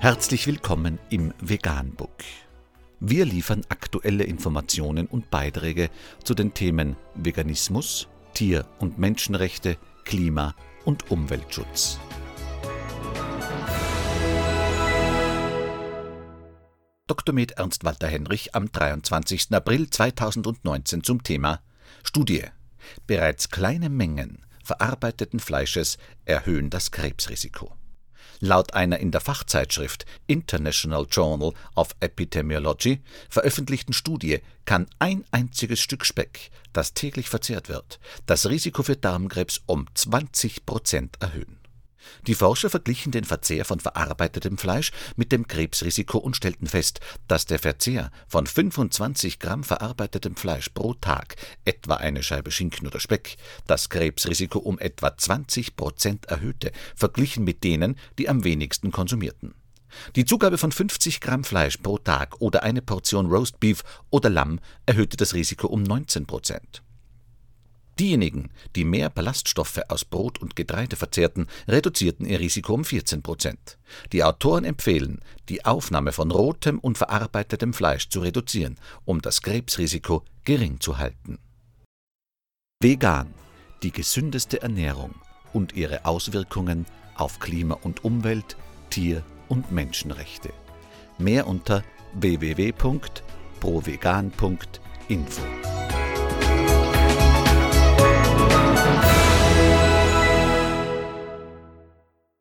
Herzlich willkommen im Veganbook. Wir liefern aktuelle Informationen und Beiträge zu den Themen Veganismus, Tier- und Menschenrechte, Klima- und Umweltschutz. Dr. Med Ernst Walter Henrich am 23. April 2019 zum Thema Studie. Bereits kleine Mengen verarbeiteten Fleisches erhöhen das Krebsrisiko. Laut einer in der Fachzeitschrift International Journal of Epidemiology veröffentlichten Studie kann ein einziges Stück Speck, das täglich verzehrt wird, das Risiko für Darmkrebs um 20 Prozent erhöhen. Die Forscher verglichen den Verzehr von verarbeitetem Fleisch mit dem Krebsrisiko und stellten fest, dass der Verzehr von 25 Gramm verarbeitetem Fleisch pro Tag, etwa eine Scheibe Schinken oder Speck, das Krebsrisiko um etwa 20 Prozent erhöhte, verglichen mit denen, die am wenigsten konsumierten. Die Zugabe von 50 Gramm Fleisch pro Tag oder eine Portion Roast Beef oder Lamm erhöhte das Risiko um 19 Prozent. Diejenigen, die mehr Ballaststoffe aus Brot und Getreide verzehrten, reduzierten ihr Risiko um 14 Prozent. Die Autoren empfehlen, die Aufnahme von rotem und verarbeitetem Fleisch zu reduzieren, um das Krebsrisiko gering zu halten. Vegan, die gesündeste Ernährung und ihre Auswirkungen auf Klima und Umwelt, Tier- und Menschenrechte. Mehr unter www.provegan.info.